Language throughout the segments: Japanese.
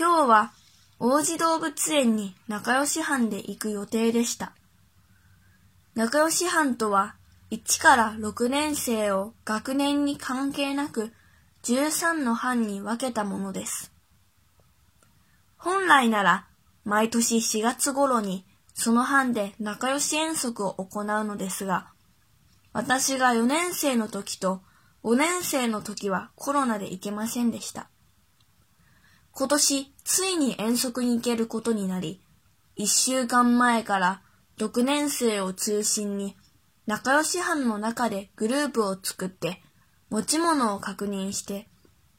今日は王子動物園に仲良し班で行く予定でした。仲良し班とは1から6年生を学年に関係なく13の班に分けたものです。本来なら毎年4月頃にその班で仲良し遠足を行うのですが、私が4年生の時と5年生の時はコロナで行けませんでした。今年ついに遠足に行けることになり、1週間前から6年生を中心に仲良し班の中でグループを作って持ち物を確認して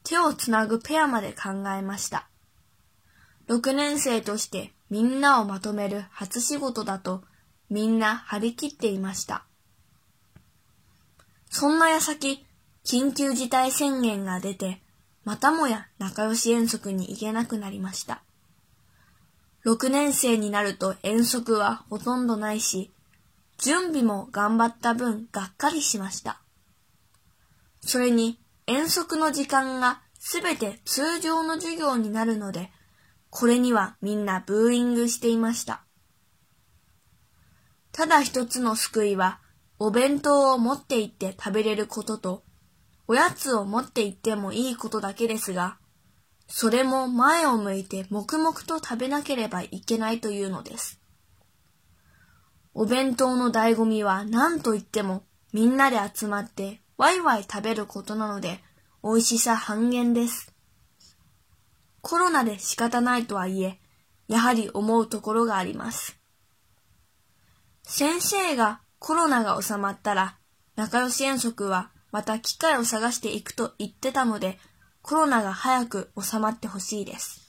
手をつなぐペアまで考えました。6年生としてみんなをまとめる初仕事だとみんな張り切っていました。そんな矢先、緊急事態宣言が出て、またもや仲良し遠足に行けなくなりました。6年生になると遠足はほとんどないし、準備も頑張った分がっかりしました。それに遠足の時間がすべて通常の授業になるので、これにはみんなブーイングしていました。ただ一つの救いは、お弁当を持って行って食べれることと、おやつを持って行ってもいいことだけですが、それも前を向いて黙々と食べなければいけないというのです。お弁当の醍醐味は何と言ってもみんなで集まってワイワイ食べることなので美味しさ半減です。コロナで仕方ないとはいえ、やはり思うところがあります。先生がコロナが収まったら仲良し遠足はまた機会を探していくと言ってたので、コロナが早く収まってほしいです。